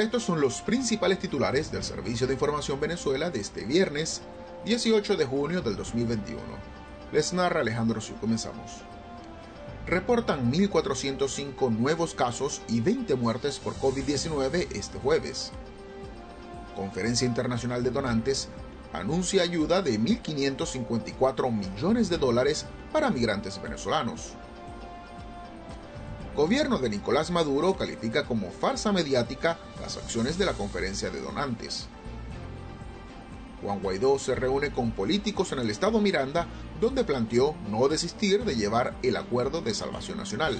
Estos son los principales titulares del Servicio de Información Venezuela de este viernes 18 de junio del 2021. Les narra Alejandro Su. Comenzamos. Reportan 1.405 nuevos casos y 20 muertes por COVID-19 este jueves. Conferencia Internacional de Donantes anuncia ayuda de 1.554 millones de dólares para migrantes venezolanos. Gobierno de Nicolás Maduro califica como farsa mediática las acciones de la conferencia de donantes. Juan Guaidó se reúne con políticos en el estado Miranda, donde planteó no desistir de llevar el acuerdo de salvación nacional.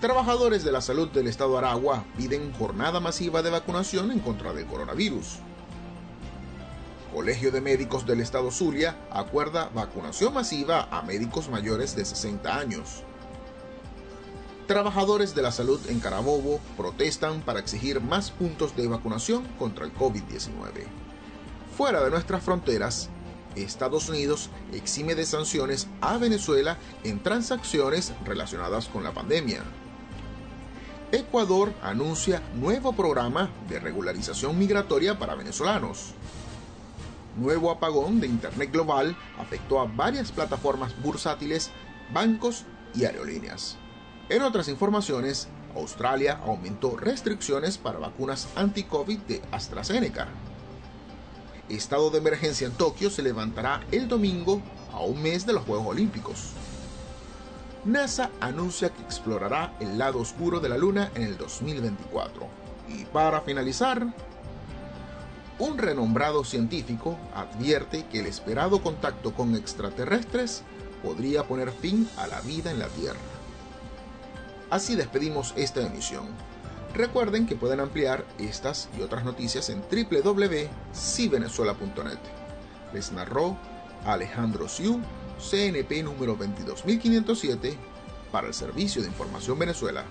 Trabajadores de la salud del estado Aragua piden jornada masiva de vacunación en contra del coronavirus. Colegio de Médicos del Estado Zulia acuerda vacunación masiva a médicos mayores de 60 años. Trabajadores de la salud en Carabobo protestan para exigir más puntos de vacunación contra el COVID-19. Fuera de nuestras fronteras, Estados Unidos exime de sanciones a Venezuela en transacciones relacionadas con la pandemia. Ecuador anuncia nuevo programa de regularización migratoria para venezolanos. Nuevo apagón de Internet global afectó a varias plataformas bursátiles, bancos y aerolíneas. En otras informaciones, Australia aumentó restricciones para vacunas anti-COVID de AstraZeneca. Estado de emergencia en Tokio se levantará el domingo a un mes de los Juegos Olímpicos. NASA anuncia que explorará el lado oscuro de la Luna en el 2024. Y para finalizar, un renombrado científico advierte que el esperado contacto con extraterrestres podría poner fin a la vida en la Tierra. Así despedimos esta emisión. Recuerden que pueden ampliar estas y otras noticias en www.civenezuela.net. Les narró Alejandro Siu, CNP número 22507, para el Servicio de Información Venezuela.